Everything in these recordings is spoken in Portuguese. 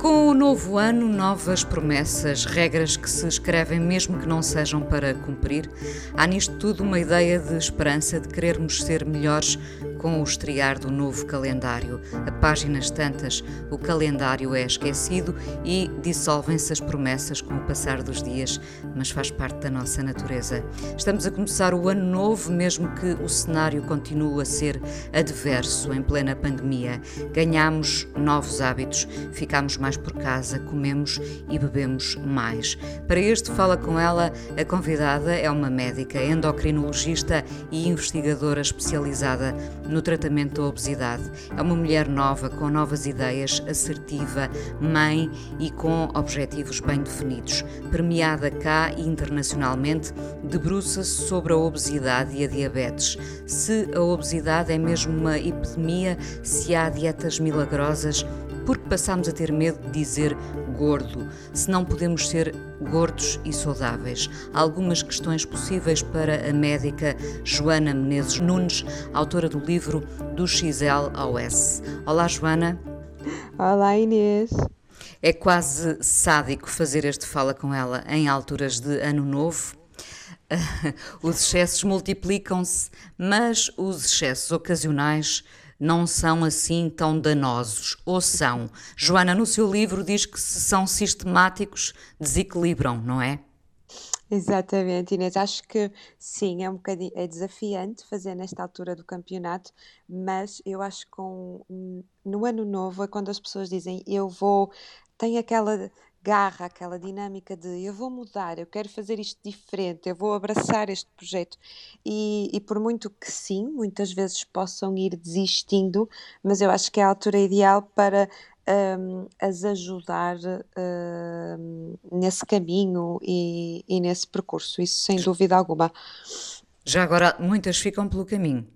Com o novo ano, novas promessas, regras que se escrevem mesmo que não sejam para cumprir, há nisto tudo uma ideia de esperança de querermos ser melhores com o estrear do novo calendário. A páginas tantas, o calendário é esquecido e dissolvem-se as promessas com o passar dos dias, mas faz parte da nossa natureza. Estamos a começar o ano novo, mesmo que o cenário continue a ser adverso em plena pandemia. Ganhamos novos hábitos, ficamos mais por casa, comemos e bebemos mais. Para este Fala com ela, a convidada é uma médica, endocrinologista e investigadora especializada no tratamento da obesidade. É uma mulher nova, com novas ideias, assertiva, mãe e com objetivos bem definidos. Premiada cá e internacionalmente, debruça-se sobre a obesidade e a diabetes. Se a obesidade é mesmo uma epidemia, se há dietas milagrosas, porque passamos a ter medo de dizer gordo, se não podemos ser gordos e saudáveis. Algumas questões possíveis para a médica Joana Menezes Nunes, autora do livro Do XL ao S. Olá, Joana. Olá, Inês. É quase sádico fazer este fala com ela em alturas de ano novo. Os excessos multiplicam-se, mas os excessos ocasionais não são assim tão danosos. Ou são? Joana, no seu livro, diz que se são sistemáticos, desequilibram, não é? Exatamente, Inês. Acho que sim, é um bocadinho é desafiante fazer nesta altura do campeonato, mas eu acho que no ano novo é quando as pessoas dizem eu vou, tem aquela garra, aquela dinâmica de eu vou mudar, eu quero fazer isto diferente, eu vou abraçar este projeto. E, e por muito que sim, muitas vezes possam ir desistindo, mas eu acho que é a altura ideal para um, as ajudar um, nesse caminho e, e, nesse percurso, isso sem dúvida alguma. Já agora, muitas ficam pelo caminho.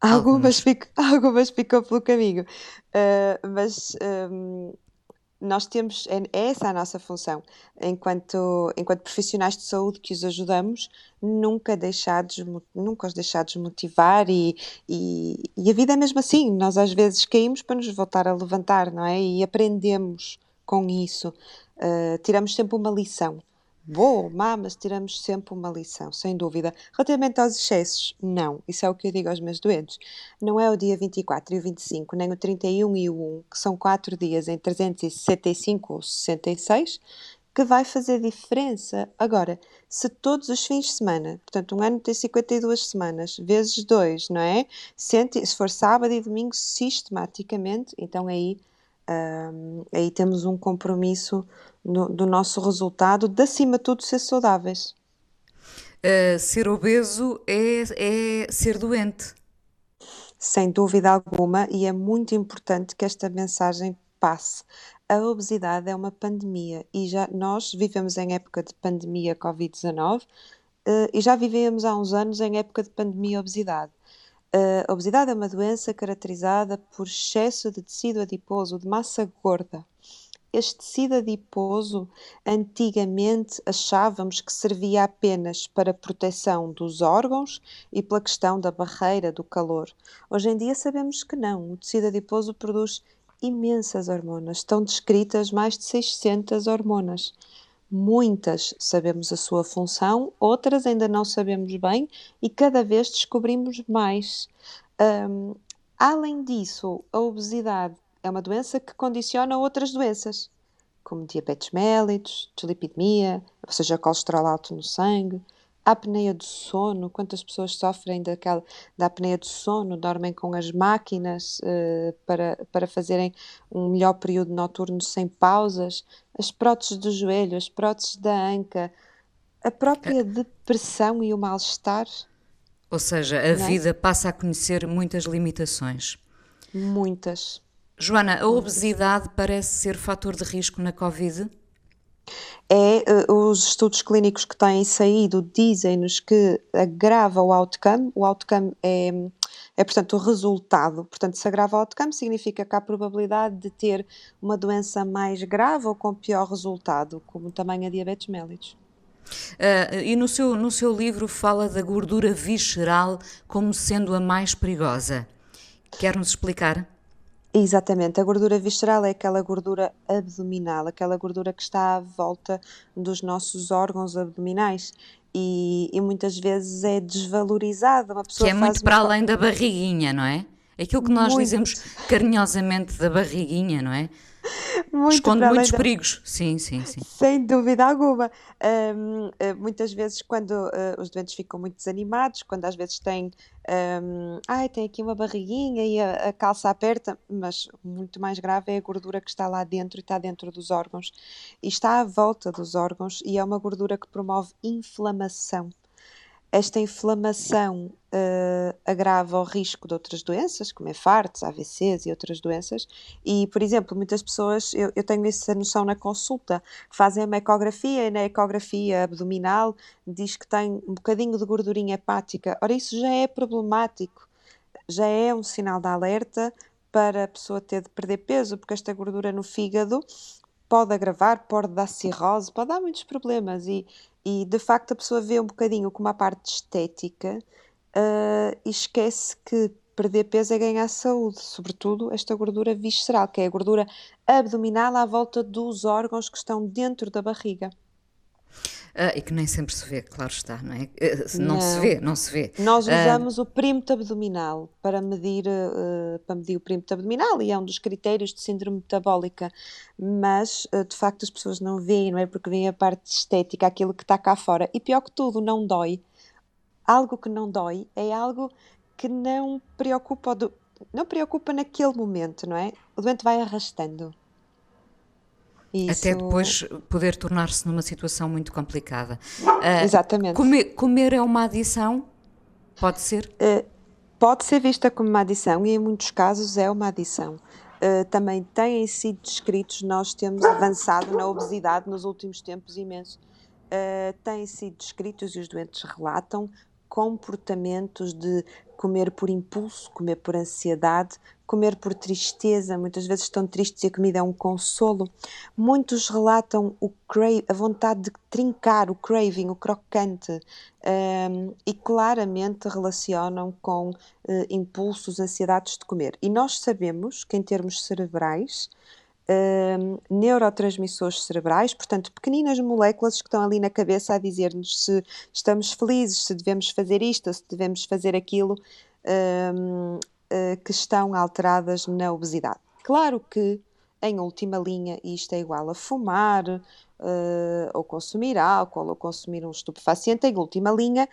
Algumas, algumas. Ficam, algumas ficam pelo caminho, uh, mas um, nós temos, é, é essa a nossa função, enquanto, enquanto profissionais de saúde que os ajudamos, nunca, deixados, nunca os deixar desmotivar e, e, e a vida é mesmo assim, nós às vezes caímos para nos voltar a levantar, não é? E aprendemos com isso, uh, tiramos sempre uma lição boa ou má, mas tiramos sempre uma lição, sem dúvida. Relativamente aos excessos, não. Isso é o que eu digo aos meus doentes. Não é o dia 24 e o 25, nem o 31 e o 1, que são 4 dias em 365 ou 66, que vai fazer diferença. Agora, se todos os fins de semana, portanto, um ano tem 52 semanas, vezes 2, não é? Se for sábado e domingo sistematicamente, então aí, um, aí temos um compromisso no, do nosso resultado, de acima de tudo ser saudáveis. Uh, ser obeso é, é ser doente. Sem dúvida alguma, e é muito importante que esta mensagem passe. A obesidade é uma pandemia e já nós vivemos em época de pandemia Covid-19 uh, e já vivemos há uns anos em época de pandemia obesidade. A obesidade é uma doença caracterizada por excesso de tecido adiposo, de massa gorda este tecido adiposo antigamente achávamos que servia apenas para proteção dos órgãos e pela questão da barreira do calor. Hoje em dia sabemos que não. O tecido adiposo produz imensas hormonas. Estão descritas mais de 600 hormonas. Muitas sabemos a sua função, outras ainda não sabemos bem e cada vez descobrimos mais. Um, além disso, a obesidade é uma doença que condiciona outras doenças, como diabetes mellitus, dislipidemia, ou seja, colesterol alto no sangue, apneia do sono, quantas pessoas sofrem daquela, da apneia do sono, dormem com as máquinas uh, para, para fazerem um melhor período noturno sem pausas, as próteses do joelho, as próteses da anca, a própria depressão e o mal-estar. Ou seja, a é? vida passa a conhecer muitas limitações. Muitas. Joana, a obesidade parece ser fator de risco na Covid? É, uh, os estudos clínicos que têm saído dizem-nos que agrava o outcome. O outcome é, é, portanto, o resultado. Portanto, se agrava o outcome, significa que há probabilidade de ter uma doença mais grave ou com pior resultado, como também a diabetes mellitus. Uh, e no seu, no seu livro fala da gordura visceral como sendo a mais perigosa. Quer-nos explicar? Exatamente, a gordura visceral é aquela gordura abdominal, aquela gordura que está à volta dos nossos órgãos abdominais e, e muitas vezes é desvalorizada. Uma pessoa que é muito para além da barriguinha, não é? Aquilo que nós muito. dizemos carinhosamente da barriguinha, não é? Muito Esconde muitos da... perigos, sim, sim, sim. Sem dúvida alguma. Um, eh, muitas vezes, quando uh, os doentes ficam muito desanimados, quando às vezes têm, um, ai, tem aqui uma barriguinha e a, a, calça aperta, mas muito mais grave é a gordura que está lá dentro e está dentro dos órgãos e está à volta dos órgãos e é uma gordura que promove inflamação esta inflamação uh, agrava o risco de outras doenças, como infartos, AVCs e outras doenças. E, por exemplo, muitas pessoas, eu, eu tenho essa noção na consulta, fazem uma ecografia e na ecografia abdominal diz que tem um bocadinho de gordurinha hepática. Ora, isso já é problemático, já é um sinal de alerta para a pessoa ter de perder peso, porque esta gordura no fígado pode agravar, pode dar cirrose, pode dar muitos problemas e, e de facto a pessoa vê um bocadinho como a parte estética uh, e esquece que perder peso é ganhar saúde, sobretudo esta gordura visceral, que é a gordura abdominal à volta dos órgãos que estão dentro da barriga. Uh, e que nem sempre se vê, claro está, não é? Uh, não, não, se vê, não se vê. Nós ah, usamos uh, o perímetro abdominal para medir, para medir o perímetro abdominal e é um dos critérios de síndrome metabólica, mas de facto as pessoas não veem, não é? Porque vem a parte estética, aquilo que está cá fora. E pior que tudo, não dói. Algo que não dói é algo que não preocupa, não preocupa naquele momento, não é? O doente vai arrastando. Isso... Até depois poder tornar-se numa situação muito complicada. Uh, Exatamente. Comer, comer, é uma adição? Pode ser? Uh, pode ser vista como uma adição e em muitos casos é uma adição. Uh, também têm sido descritos, nós temos avançado na obesidade nos últimos tempos imenso. Têm sido descritos e os doentes relatam comportamentos de comer por impulso, comer por ansiedade, comer por tristeza, muitas vezes estão tristes e a comida é um consolo. Muitos relatam o a vontade de trincar, o craving, o crocante, um, e claramente relacionam com uh, impulsos, ansiedades de comer. E nós sabemos que, em termos cerebrais, um, neurotransmissores cerebrais, portanto, pequeninas moléculas que estão ali na cabeça a dizer-nos se estamos felizes, se devemos fazer isto, se devemos fazer aquilo, uh, eh, que estão alteradas na obesidade. Claro que, em última linha, isto é igual a fumar, uh, ou consumir álcool, ou consumir um estupefaciente, em última linha,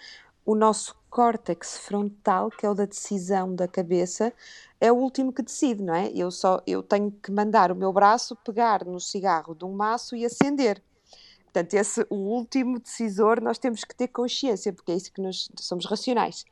o nosso córtex frontal, que é o da decisão da cabeça, é o último que decide, não é? Eu só eu tenho que mandar o meu braço pegar no cigarro de um maço e acender. Portanto, esse o último decisor nós temos que ter consciência, porque é isso que nós somos racionais.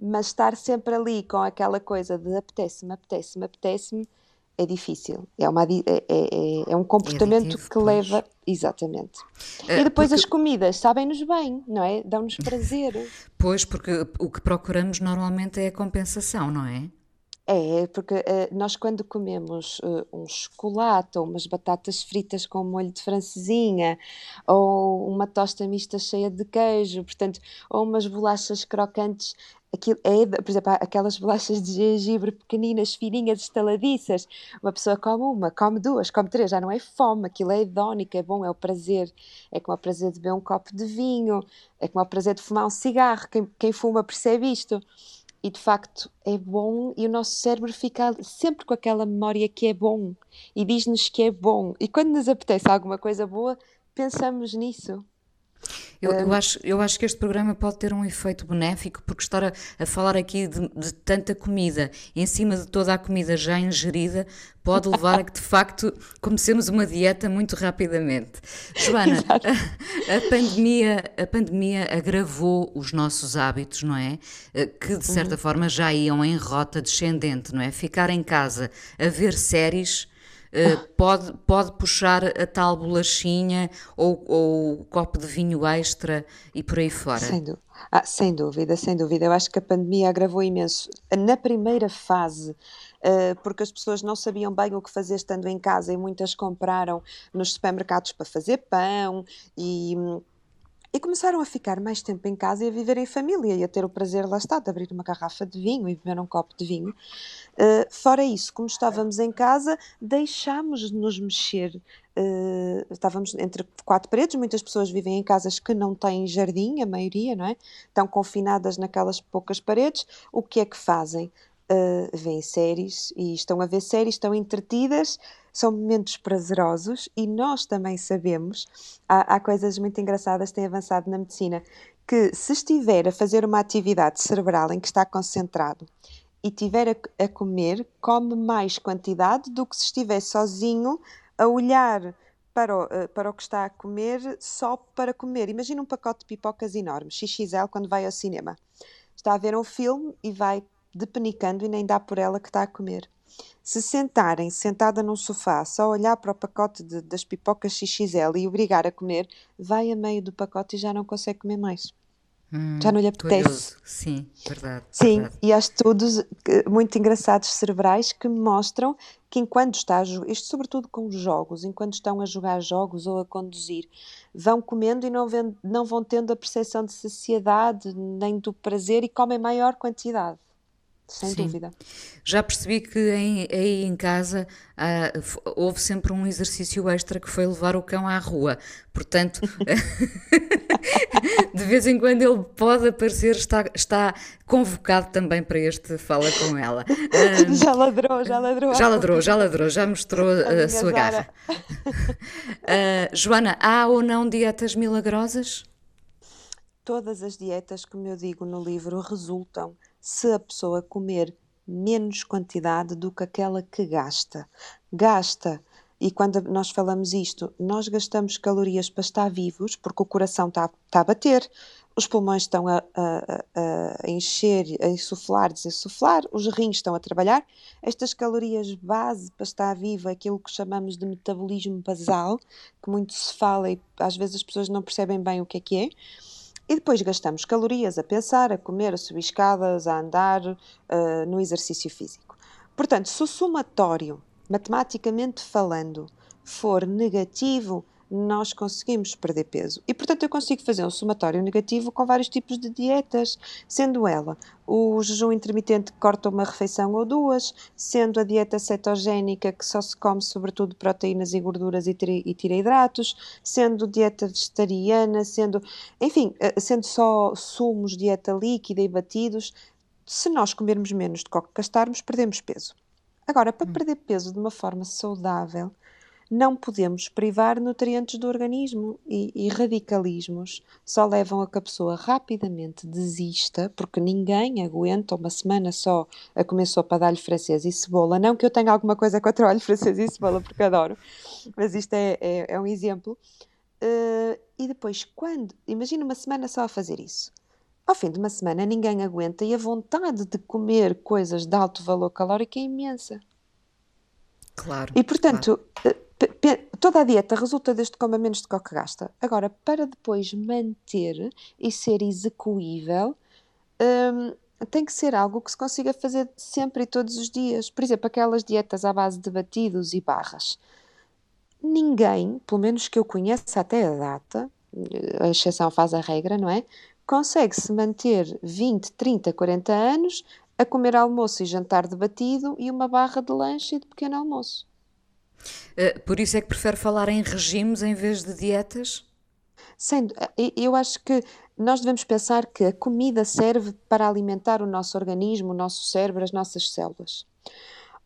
Mas estar sempre ali com aquela coisa de apetece-me, apetece-me, apetece-me, é difícil. É, uma, é, é, é, é um comportamento que pois. leva. Exatamente. Uh, e depois porque... as comidas sabem-nos bem, não é? Dão-nos prazer. Pois, porque o que procuramos normalmente é a compensação, não é? É, porque uh, nós quando comemos uh, um chocolate ou umas batatas fritas com molho de francesinha ou uma tosta mista cheia de queijo, portanto, ou umas bolachas crocantes, aquilo é, por exemplo, aquelas bolachas de gengibre pequeninas, fininhas, estaladiças, uma pessoa come uma, come duas, come três, já não é fome, aquilo é hedónico, é bom, é o prazer, é como o prazer de beber um copo de vinho, é como o prazer de fumar um cigarro, quem, quem fuma percebe isto e de facto é bom e o nosso cérebro fica sempre com aquela memória que é bom e diz-nos que é bom. E quando nos apetece alguma coisa boa, pensamos nisso. Eu, eu, acho, eu acho que este programa pode ter um efeito benéfico, porque estar a, a falar aqui de, de, tanta comida, em cima de toda a comida já ingerida, pode levar a que de facto comecemos uma dieta muito rapidamente. Joana, a, a, pandemia, a pandemia agravou os nossos hábitos, não é? Eh, que de certa uhum. forma já iam em rota descendente, não é? Ficar em casa a ver séries eh, pode, pode puxar a tal bolachinha ou, ou o copo de vinho extra e por aí fora. Sem, ah, sem dúvida, sem dúvida. Eu acho que a pandemia agravou imenso. Na primeira fase, uh, porque as pessoas não sabiam bem o que fazer estando em casa e muitas compraram nos supermercados para fazer pão e e começaram a ficar mais tempo em casa e a viver em família e a ter o prazer, lá está, de abrir uma garrafa de vinho e beber um copo de vinho. Uh, fora isso, como estávamos em casa, deixámos de nos mexer. Uh, estávamos entre quatro paredes, muitas pessoas vivem em casas que não têm jardim, a maioria, não é? Estão confinadas naquelas poucas paredes. O que é que fazem? Uh, veem séries e estão a ver séries, estão entretidas são momentos prazerosos e nós também sabemos, há, há coisas muito engraçadas que têm avançado na medicina, que se estiver a fazer uma atividade cerebral em que está concentrado e tiver a, a comer, come mais quantidade do que se estiver sozinho a olhar para o, eh, para o que está a comer só para comer. Imagina um pacote de pipocas enorme, XXL, quando vai ao cinema. Está a ver um filme e vai depenicando e nem dá por ela que está a comer. Se sentarem sentada num sofá, só olhar para o pacote de, das pipocas XXL e obrigar a comer, vai a meio do pacote e já não consegue comer mais. Hum, já não lhe apetece. Curioso. Sim, verdade. Sim, verdade. e há estudos muito engraçados cerebrais que mostram que enquanto está a isto sobretudo com os jogos, enquanto estão a jogar jogos ou a conduzir, vão comendo e não, vendo, não vão tendo a percepção de saciedade nem do prazer e comem maior quantidade sem Sim. dúvida. Já percebi que em, aí em casa uh, houve sempre um exercício extra que foi levar o cão à rua. Portanto, de vez em quando ele pode aparecer, está, está convocado também para este Fala com ela. Um, já ladrou, já ladrou. Já ladrou, já ladrou, já mostrou a, a sua garra. Uh, Joana, há ou não dietas milagrosas? Todas as dietas, como eu digo no livro, resultam se a pessoa comer menos quantidade do que aquela que gasta. Gasta, e quando nós falamos isto, nós gastamos calorias para estar vivos, porque o coração está, está a bater, os pulmões estão a, a, a, encher, a insuflar, desinsuflar, os rins estão a trabalhar. Estas calorias base para estar vivo, aquilo que chamamos de metabolismo basal, que muito se fala e às vezes as pessoas não percebem bem o que é que é e depois gastamos calorias a pensar, a comer, a subir escadas, a andar, uh, no exercício físico. Portanto, se o somatório, matematicamente falando, for negativo, nós conseguimos perder peso. E, portanto, eu consigo fazer um somatório negativo com vários tipos de dietas, sendo ela o jejum intermitente que corta uma refeição ou duas, sendo a dieta cetogénica que só se come sobretudo proteínas e gorduras e tira hidratos, sendo dieta vegetariana, sendo, enfim, eh, sendo só sumos, dieta líquida e batidos. Se nós comermos menos do que gastarmos, perdemos peso. Agora, para hum. perder peso de uma forma saudável, não podemos privar nutrientes do organismo e, e, radicalismos só levam a que a pessoa rapidamente desista, porque ninguém aguenta uma semana só a comer sopa de alho francês e cebola. Não que eu tenha alguma coisa contra o alho francês e cebola, porque adoro, mas isto é, é, é um exemplo. Uh, e depois, quando, imagina uma semana só a fazer isso. Ao fim de uma semana, ninguém aguenta e a vontade de comer coisas de alto valor calórico é imensa. Claro. E portanto, claro. Toda a dieta resulta deste coma menos de que gasta. Agora, para depois manter e ser execuível, hum, tem que ser algo que se consiga fazer sempre e todos os dias. Por exemplo, aquelas dietas à base de batidos e barras. Ninguém, pelo menos que eu conheça até a data, a exceção faz a regra, não é? Consegue se manter 20, 30, 40 anos a comer almoço e jantar de batido e uma barra de lanche e de pequeno almoço. Uh, por isso é que prefere falar em regimes em vez de dietas? Sendo, eh, eu acho que nós devemos pensar que a comida serve para alimentar o nosso organismo, o nosso cérebro, as nossas células.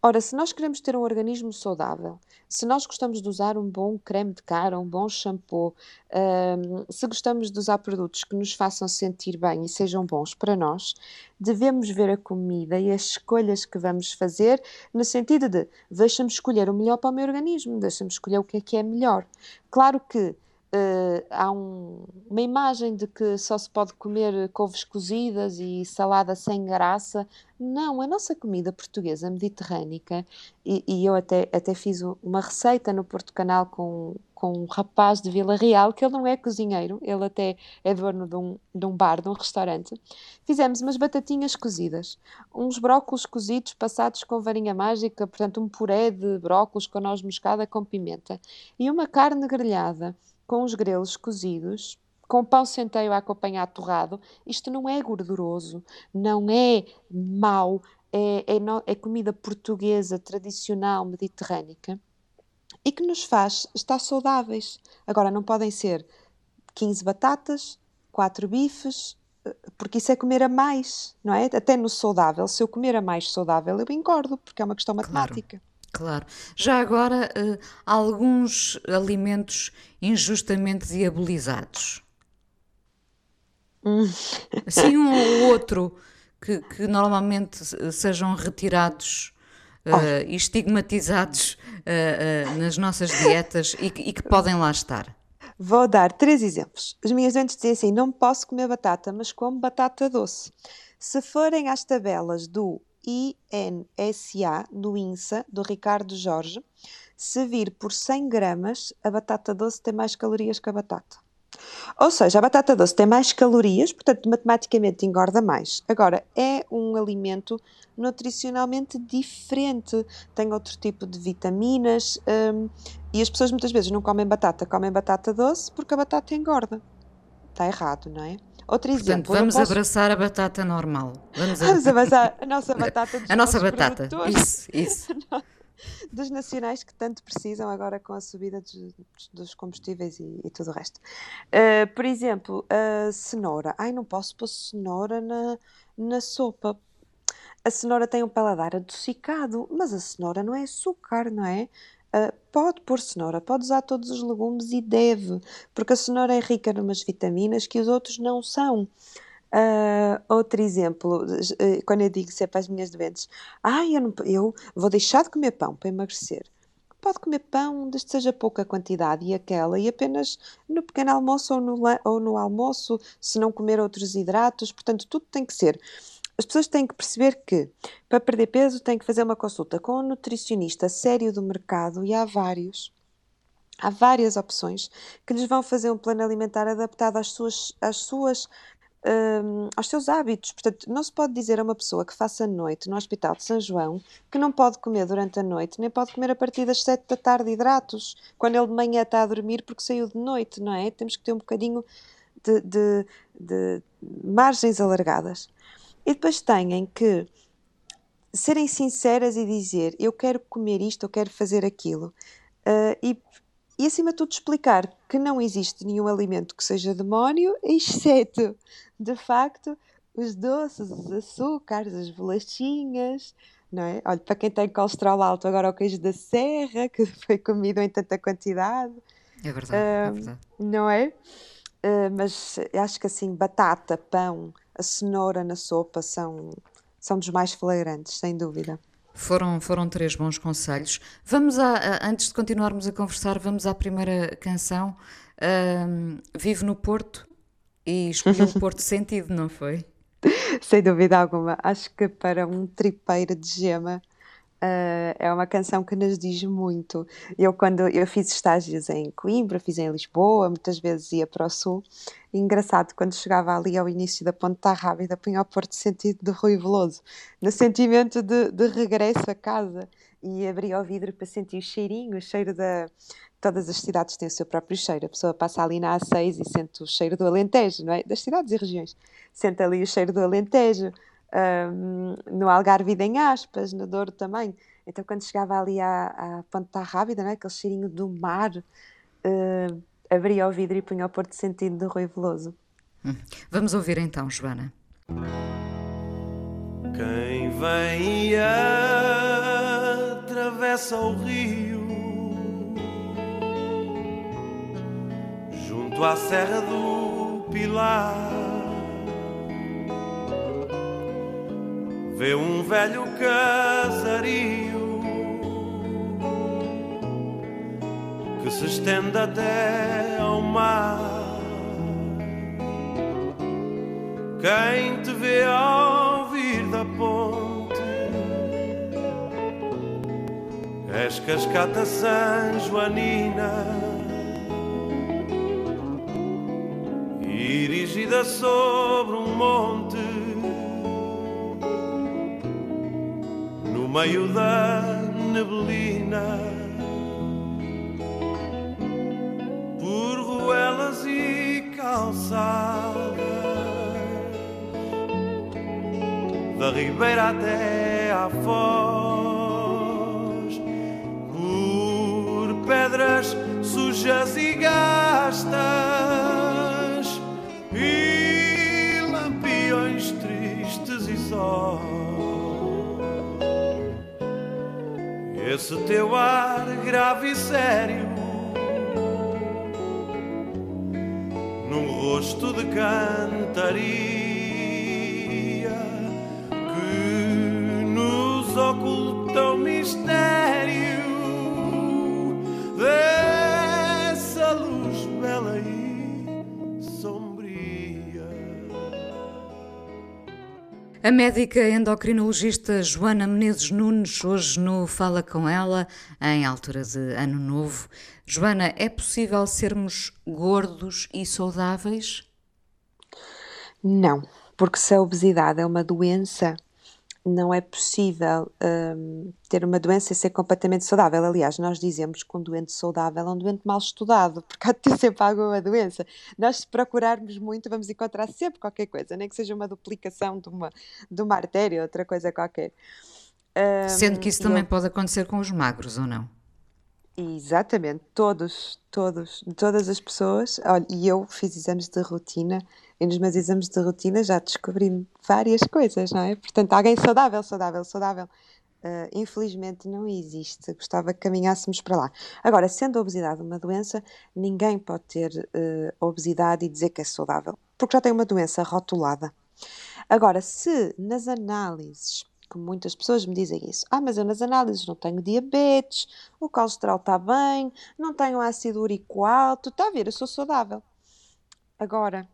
Ora, se nós queremos ter um organismo saudável, se nós gostamos de usar um bom creme de cara, um bom shampoo, um, se gostamos de usar produtos que nos façam sentir bem e sejam bons para nós, devemos ver a comida e as escolhas que vamos fazer no sentido de deixa-me escolher o melhor para o meu organismo, deixa-me escolher o que é que é melhor. Claro que Uh, há um, uma imagem de que só se pode comer couves cozidas e salada sem graça. Não, a nossa comida portuguesa mediterrânica, e, e, eu até, até fiz uma receita no Porto Canal com, com um rapaz de Vila Real, que ele não é cozinheiro, ele até é dono de um, de um bar, de um restaurante. Fizemos umas batatinhas cozidas, uns brócolos cozidos passados com varinha mágica, portanto um puré de brócolos com noz moscada com pimenta, e uma carne grelhada com os grelos cozidos, com pão centeio a acompanhar torrado, isto não é gorduroso, não é mau, é, é, no, é comida portuguesa, tradicional, mediterrânica e que nos faz estar saudáveis. Agora, não podem ser 15 batatas, 4 bifes, eh, porque isso é comer a mais, não é? Até no saudável, se eu comer a mais saudável, eu engordo, porque é uma questão matemática. Claro. Já agora, uh, alguns alimentos injustamente diabolizados? Hum. Assim, um ou outro que, que normalmente sejam retirados uh, oh. e estigmatizados uh, nas nossas dietas e que, e que podem lá estar. Vou dar três exemplos. As minhas dentes dizem assim: não posso comer batata, mas como batata doce. Se forem às tabelas do INSA do INSA, do Ricardo Jorge, se vir por 100 gramas, a batata doce tem mais calorias que a batata. Ou seja, a batata doce tem mais calorias, portanto, matematicamente engorda mais. Agora, é um alimento nutricionalmente diferente, tem outro tipo de vitaminas hum, e as pessoas muitas vezes não comem batata, comem batata doce porque a batata engorda. Está errado, não é? Outro Portanto, exemplo. vamos posso... abraçar a batata normal. Vamos, vamos abraçar a nossa batata A nossa batata, isso, isso. dos nacionais que tanto precisam agora com a subida dos, dos combustíveis e, e, tudo o resto. Uh, por exemplo, a cenoura. Ai, não posso pôr cenoura na, na sopa. A cenoura tem um paladar adocicado, mas a cenoura não é açúcar, não é? Uh, pode pôr cenoura, pode usar todos os legumes e deve, porque a cenoura é rica em umas vitaminas que os outros não são. Uh, outro exemplo, uh, quando eu digo sempre às minhas doentes, ah, eu, não, eu vou deixar de comer pão para emagrecer. Pode comer pão, desde que seja pouca quantidade e aquela, e apenas no pequeno almoço ou no, ou no almoço, se não comer outros hidratos, portanto, tudo tem que ser as pessoas têm que perceber que para perder peso têm que fazer uma consulta com um nutricionista sério do mercado e há vários. Há várias opções que lhes vão fazer um plano alimentar adaptado às suas, às suas um, aos seus hábitos. Portanto, não se pode dizer a uma pessoa que faça noite no Hospital de São João que não pode comer durante a noite, nem pode comer a partir das 7 da tarde hidratos, quando ele de manhã está a dormir porque saiu de noite, não é? Temos que ter um bocadinho de, de, de margens alargadas. E depois têm que serem sinceras e dizer eu quero comer isto, eu quero fazer aquilo. Uh, e, e acima de tudo explicar que não existe nenhum alimento que seja demónio, exceto, de facto, os doces, os açúcares, as bolachinhas, não é? Olha, para quem tem colesterol alto, agora o queijo da serra, que foi comido em tanta quantidade. É verdade, uh, é verdade. Não é? Uh, mas acho que assim, batata, pão, a cenoura na sopa são, são dos mais flagrantes, sem dúvida. Foram, foram três bons conselhos. Vamos a, a antes de continuarmos a conversar, vamos à primeira canção. Um, Vive no Porto e escolheu o Porto Sentido, não foi? Sem dúvida alguma. Acho que para um tripeiro de gema Uh, é uma canção que nos diz muito. Eu, quando eu fiz estágios em Coimbra, fiz em Lisboa, muitas vezes ia para o Sul. E engraçado, quando chegava ali ao início da Ponta Rábida, punha o Porto Sentido de Rui Veloso, no sentimento de, de regresso a casa. E abria o vidro para sentir o cheirinho, o cheiro da. Todas as cidades têm o seu próprio cheiro. A pessoa passa ali na A6 e sente o cheiro do Alentejo, não é? Das cidades e regiões. Sente ali o cheiro do Alentejo um, no Algarve em aspas, no Douro também. Então, quando chegava ali à, à Ponta Rábida, né, aquele cheirinho do mar, uh, abria o vidro e punha o Porto Sentido do Rui Veloso. Hum. Vamos ouvir então, Joana. Quem vem e atravessa o rio junto à Serra do Pilar. Vê um velho casario que se estende até ao mar. Quem te vê ao vir da ponte És cascata San Joanina Erigida sobre um monte meio da neblina. Por ruelas e calçadas da ribeira até à foz, por pedras sujas e gastas Esse teu ar grave e sério, num rosto de cantaria. A médica endocrinologista Joana Menezes Nunes, hoje no Fala Com Ela, em altura de Ano Novo. Joana, é possível sermos gordos e saudáveis? Não, porque se a obesidade é uma doença, não é possível um, ter uma doença e ser completamente saudável. Aliás, nós dizemos que um doente saudável é um doente mal estudado, porque há de ter sempre alguma doença. Nós, se procurarmos muito, vamos encontrar sempre qualquer coisa, nem que seja uma duplicação de uma, de uma artéria, outra coisa qualquer. Um, Sendo que isso também eu... pode acontecer com os magros, ou não? Exatamente, todos, todos, todas as pessoas. Olha, e eu fiz exames de rotina e nos meus exames de rotina já descobri várias coisas, não é? Portanto, alguém saudável, saudável, saudável, uh, infelizmente não existe. Gostava que caminhássemos para lá. Agora, sendo a obesidade uma doença, ninguém pode ter uh, obesidade e dizer que é saudável, porque já tem uma doença rotulada. Agora, se nas análises que muitas pessoas me dizem isso. Ah, mas eu nas análises não tenho diabetes, o colesterol está bem, não tenho ácido úrico alto, está a ver, eu sou saudável. Agora,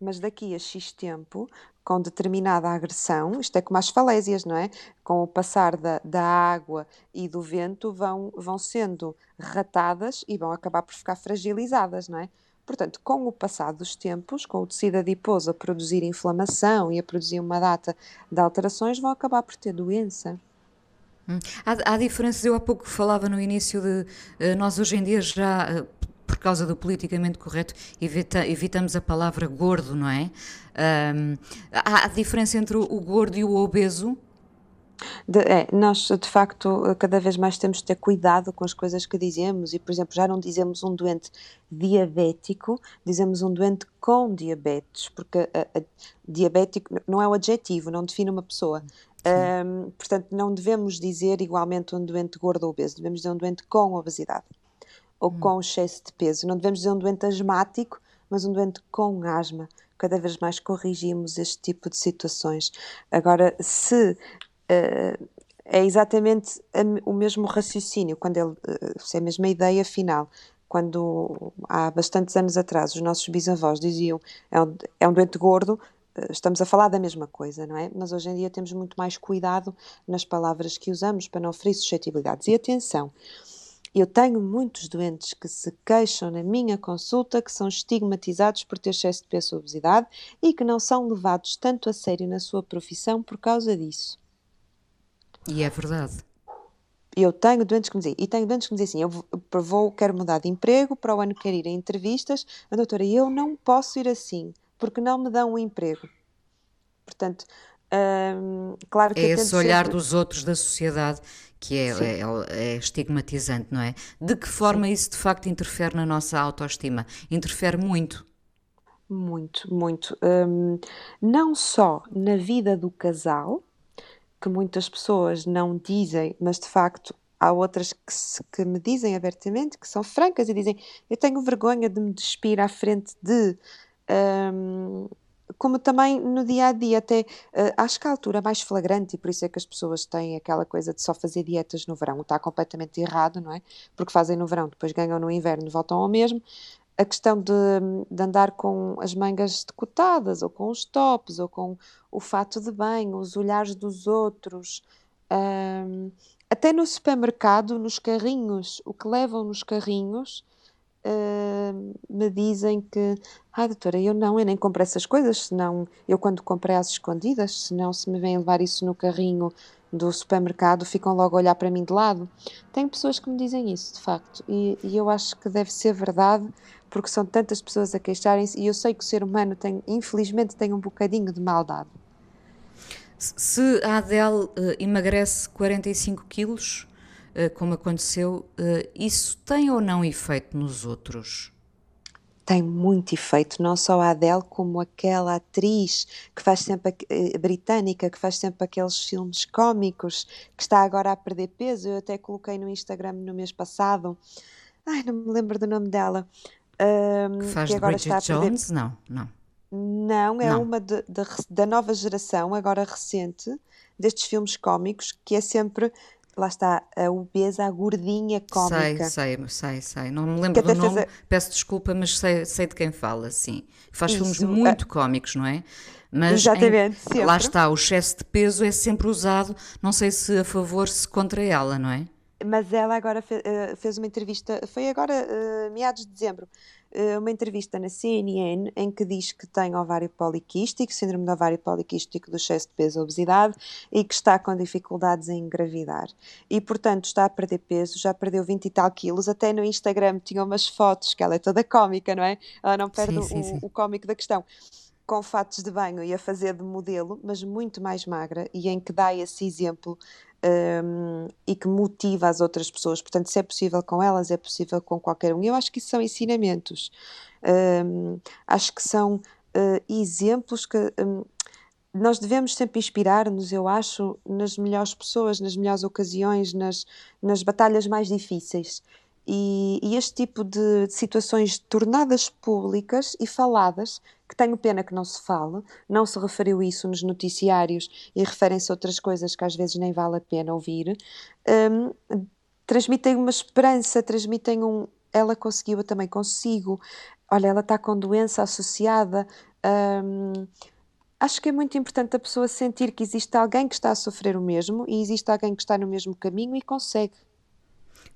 mas daqui a X tempo, com determinada agressão, isto é como as falésias, não é? Com o passar da, da água e do vento, vão, vão sendo ratadas e vão acabar por ficar fragilizadas, não é? Portanto, com o passar dos tempos, com o tecido adiposo a produzir inflamação e a produzir uma data de alterações, vão acabar por ter doença. Hum. Há, há diferenças, eu há pouco falava no início de uh, nós hoje em dia já uh, por causa do politicamente correto, evita, evitamos a palavra gordo, não é? Um, há a diferença entre o gordo e o obeso? De, é, nós de facto cada vez mais temos de ter cuidado com as coisas que dizemos e, por exemplo, já não dizemos um doente diabético, dizemos um doente com diabetes, porque a, a, diabético não é o adjetivo, não define uma pessoa. Um, portanto, não devemos dizer igualmente um doente gordo ou obeso, devemos dizer um doente com obesidade ou hum. com excesso de peso. Não devemos dizer um doente asmático, mas um doente com asma. Cada vez mais corrigimos este tipo de situações. Agora, se uh, é exatamente a, o mesmo raciocínio, quando ele, uh, se é a mesma ideia final, quando há bastantes anos atrás os nossos bisavós diziam é um, é um doente gordo, uh, estamos a falar da mesma coisa, não é? Mas hoje em dia temos muito mais cuidado nas palavras que usamos para não ferir suscetibilidades. E atenção, eu tenho muitos doentes que se queixam na minha consulta que são estigmatizados por ter excesso de peso ou obesidade e que não são levados tanto a sério na sua profissão por causa disso. E é verdade. Eu tenho doentes que me dizem, e tenho doentes que me dizem assim, eu vou, quero mudar de emprego, para o ano quero ir a entrevistas, a doutora, eu não posso ir assim, porque não me dão um emprego. Portanto, hum, claro que... É esse olhar sempre... dos outros da sociedade que é, é, é, estigmatizante, não é? De que forma Sim. isso de facto interfere na nossa autoestima? Interfere muito. Muito, muito. Um, não só na vida do casal, que muitas pessoas não dizem, mas de facto há outras que, se, que me dizem abertamente, que são francas e dizem: Eu tenho vergonha de me despir à frente de. Um, como também no dia a dia, até uh, acho que a altura mais flagrante, e por isso é que as pessoas têm aquela coisa de só fazer dietas no verão, está completamente errado, não é? Porque fazem no verão, depois ganham no inverno, voltam ao mesmo. A questão de, de andar com as mangas decotadas, ou com os tops, ou com o fato de banho, os olhares dos outros. Um, até no supermercado, nos carrinhos, o que levam nos carrinhos, uh, me dizem que, ah, doutora, eu não, eu nem compro essas coisas, senão, eu quando comprei às escondidas, senão se me vêm levar isso no carrinho do supermercado, ficam logo a olhar para mim de lado. Tem pessoas que me dizem isso, de facto, e, e eu acho que deve ser verdade, porque são tantas pessoas a queixarem-se, e eu sei que o ser humano tem, infelizmente, tem um bocadinho de maldade. Se a Adele uh, emagrece 45 quilos, como aconteceu, uh, isso tem ou não efeito nos outros? Tem muito efeito, não só a Adele, como aquela atriz que faz sempre, britânica, que faz sempre aqueles filmes cómicos, que está agora a perder peso. Eu até coloquei no Instagram no mês passado, ai, não me lembro do nome dela. Um, que faz que agora Bridget está a perder... Jones? Não, não. Não, é Não. uma de- de da nova geração, agora recente, destes filmes cómicos, que é sempre, lá está, a obesa, a gordinha Sei, cómica. sei, sei, sei. Não me lembro do nome, a- peço desculpa, mas sei, sei de quem fala, sim. Faz filmes muito cómicos, não é? Mas em- Exatamente, lá está, o excesso de peso é sempre usado, não sei se a favor, se contra ela, não é? Mas ela agora fe- eh, fez uma entrevista, foi agora, eh, meados de dezembro, uma entrevista na CNN em que diz que tem ovário poliquístico, síndrome de ovário poliquístico do excesso de peso, obesidade e que está com dificuldades em engravidar. E, portanto, está a perder peso, já perdeu 20 e tal quilos. Até no Instagram tinha umas fotos, que ela é toda cómica, não é? Ela não perde sim, sim, o, sim. o cómico da questão com fatos de banho e a fazer de modelo, mas muito mais magra, e em que dá esse exemplo um, e que motiva as outras pessoas. Portanto, se é possível com elas, é possível com qualquer um. Eu acho que isso são ensinamentos. Um, acho que são uh, exemplos que. Um, nós devemos sempre inspirar-nos, eu acho, nas melhores pessoas, nas melhores ocasiões, nas, nas batalhas mais difíceis. E, e, este tipo de situações tornadas públicas e faladas, que tenho pena que não se fale, não se referiu isso nos noticiários e referem-se a outras coisas que às vezes nem vale a pena ouvir, um, transmitem uma esperança, transmitem um. Ela conseguiu, também consigo. Olha, ela está com doença associada. Um, acho que é muito importante a pessoa sentir que existe alguém que está a sofrer o mesmo e existe alguém que está no mesmo caminho e consegue.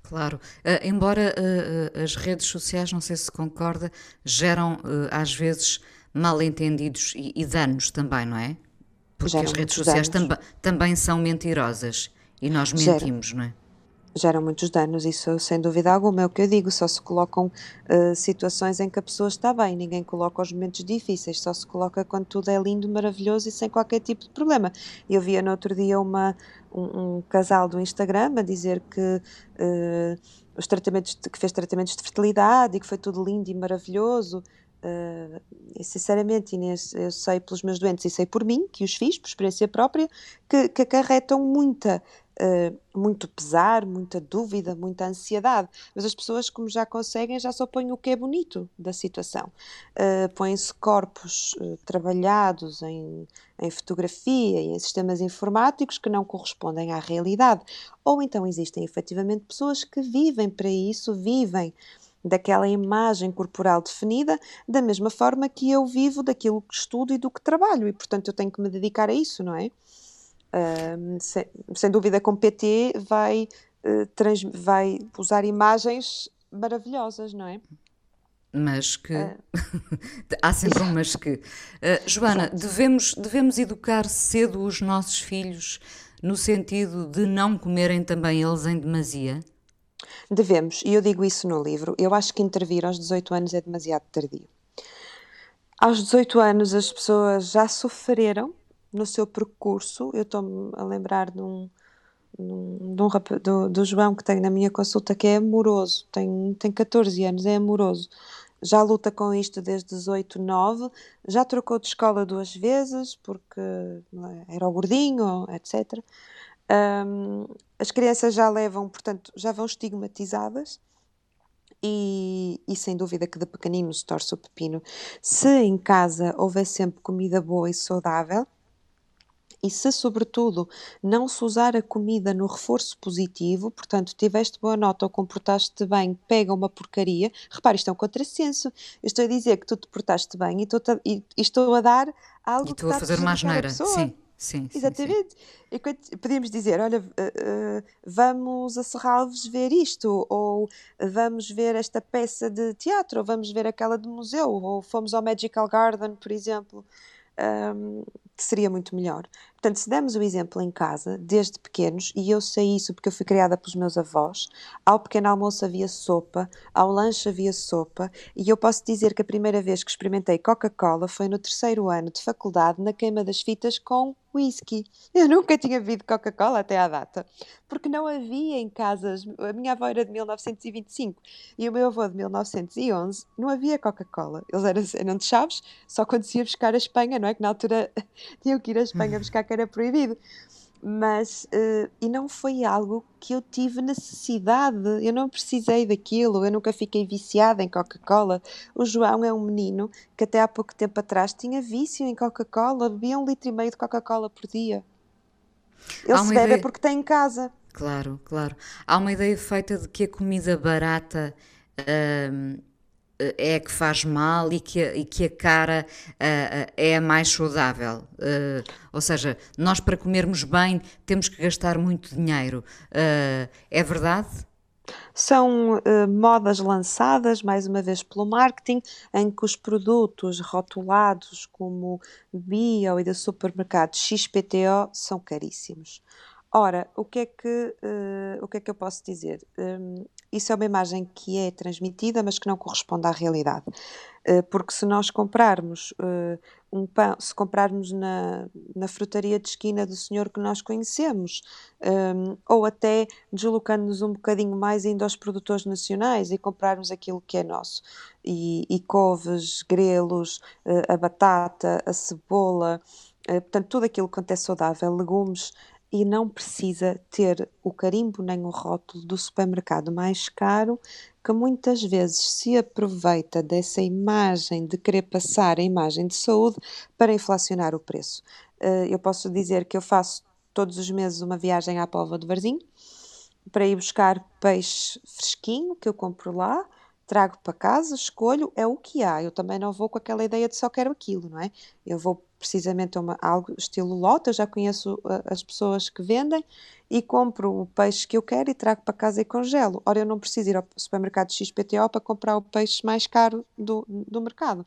Claro, uh, embora uh, as redes sociais, não sei se concorda, geram às vezes mal entendidos e, e, danos também, não é? Porque geram as redes sociais tam também são mentirosas e nós mentimos, Gera. não é? Geram muitos danos, isso sem dúvida alguma, é o que eu digo, só se colocam uh, situações em que a pessoa está bem, ninguém coloca os momentos difíceis, só se coloca quando tudo é lindo, maravilhoso e sem qualquer tipo de problema. Eu via no outro dia uma, um, um casal do Instagram a dizer que uh, os tratamentos de, que fez tratamentos de fertilidade e que foi tudo lindo e maravilhoso. Uh, sinceramente, Inês, eu sei pelos meus doentes e sei por mim, que os fiz, por experiência própria, que, que acarretam muita Uh, muito pesar, muita dúvida, muita ansiedade. Mas as pessoas, como já conseguem, já só põem o que é bonito da situação. Uh, Põem-se corpos uh, trabalhados em, em fotografia e em sistemas informáticos que não correspondem à realidade. Ou então existem efetivamente pessoas que vivem para isso, vivem daquela imagem corporal definida, da mesma forma que eu vivo daquilo que estudo e do que trabalho, e portanto eu tenho que me dedicar a isso, não é? Sem, sem, dúvida, com PT vai, uh, trans, vai usar imagens maravilhosas, não é? Mas que. Uh... Há sempre um mas que. Uh, Joana, devemos, devemos educar cedo os nossos filhos no sentido de não comerem também eles em demasia? Devemos, e eu digo isso no livro. Eu acho que intervir aos 18 anos é demasiado tardio. Aos 18 anos as pessoas já sofreram no seu percurso. Eu estou-me a lembrar de um, de um, do, do, João que tenho na minha consulta que é amoroso, tem, tem 14 anos, é amoroso. Já luta com isto desde 18, 9, já trocou de escola duas vezes porque é, era o gordinho, etc. Um, as crianças já levam, portanto, já vão estigmatizadas e, e, sem dúvida que de pequenino se torce o pepino. Se em casa houver sempre comida boa e saudável, e se, sobretudo, não se usar a comida no reforço positivo, portanto, tiveste boa nota ou comportaste-te bem, pega uma porcaria. Repare, isto é um contrassenso. Eu estou a dizer que tu te portaste bem e estou a, e, e estou a dar algo e que está a fazer uma asneira. Sim. Sim, Exatamente. Sim, sim. podíamos dizer, olha, uh, uh, vamos a Serralves ver isto, ou vamos ver esta peça de teatro, ou vamos ver aquela de museu, ou fomos ao Magical Garden, por exemplo. Um, que seria muito melhor. Portanto, se demos o exemplo em casa, desde pequenos, e eu sei isso porque eu fui criada pelos meus avós, ao pequeno almoço havia sopa, ao lanche havia sopa, e eu posso dizer que a primeira vez que experimentei Coca-Cola foi no terceiro ano de faculdade, na queima das fitas, com whisky. Eu nunca tinha bebido Coca-Cola até à data, porque não havia em casas. A minha avó era de 1925 e o meu avô de 1911, não havia Coca-Cola. Eles eram, eram de Chaves, só quando se ia buscar a Espanha, não é? Que na altura tinham que ir à Espanha buscar que era proibido. Mas, uh, e não foi algo que eu tive necessidade, eu não precisei daquilo, eu nunca fiquei viciada em Coca-Cola. O João é um menino que até há pouco tempo atrás tinha vício em Coca-Cola, bebia um litro e meio de Coca-Cola por dia. Ele se bebe ideia... porque tem em casa. Claro, claro. Há uma ideia feita de que a comida barata. Uh, é que faz mal e que e que a cara uh, é a mais saudável. Uh, ou seja, nós para comermos bem temos que gastar muito dinheiro. Uh, é verdade? São modas lançadas, mais uma vez, pelo marketing, em que os produtos rotulados como bio e de supermercado XPTO são caríssimos. Ora, o que é que, uh, o que, é que eu posso dizer? Um, isso é uma imagem que é transmitida, mas que não corresponde à realidade. Uh, porque se nós comprarmos uh, um pão, se comprarmos na, na frutaria de esquina do senhor que nós conhecemos, um, ou até deslocando-nos um bocadinho mais indo aos produtores nacionais e comprarmos aquilo que é nosso, e, e couves, grelos, a batata, a cebola, portanto, tudo aquilo que é saudável, legumes, e não precisa ter o carimbo nem o rótulo do supermercado mais caro, que muitas vezes se aproveita dessa imagem de querer passar a imagem de saúde para inflacionar o preço. Eh, eu posso dizer que eu faço todos os meses uma viagem à Póvoa de Varzim para ir buscar peixe fresquinho que eu compro lá, trago para casa, escolho, é o que há. Eu também não vou com aquela ideia de só quero aquilo, não é? Eu vou precisamente uma, algo estilo lote, eu já conheço uh, as pessoas que vendem e compro o peixe que eu quero e trago para casa e congelo. Ora, eu não preciso ir ao supermercado XPTO para comprar o peixe mais caro do, do mercado.